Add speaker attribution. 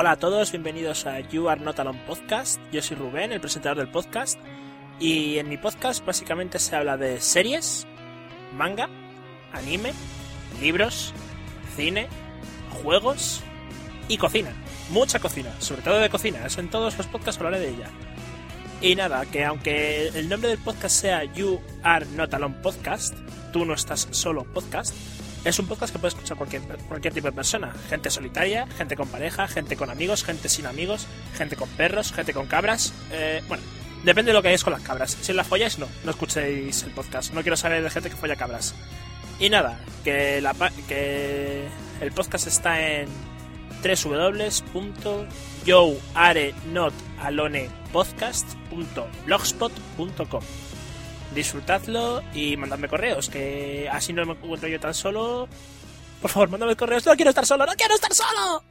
Speaker 1: Hola a todos, bienvenidos a You Are Not Alone Podcast. Yo soy Rubén, el presentador del podcast. Y en mi podcast básicamente se habla de series, manga, anime, libros, cine, juegos y cocina. Mucha cocina, sobre todo de cocina. Eso en todos los podcasts hablaré de ella. Y nada, que aunque el nombre del podcast sea You Are Not Alone Podcast, tú no estás solo podcast, es un podcast que puede escuchar cualquier, cualquier tipo de persona. Gente solitaria, gente con pareja, gente con amigos, gente sin amigos, gente con perros, gente con cabras. Eh, bueno, depende de lo que hayáis con las cabras. Si las folláis, no, no escuchéis el podcast. No quiero saber de gente que folla cabras. Y nada, que, la, que el podcast está en www.yoarenotalonePodcast.blogspot.com disfrutadlo y mandadme correos, que así no me encuentro yo tan solo. Por favor, mándame correos, no quiero estar solo, no quiero estar solo.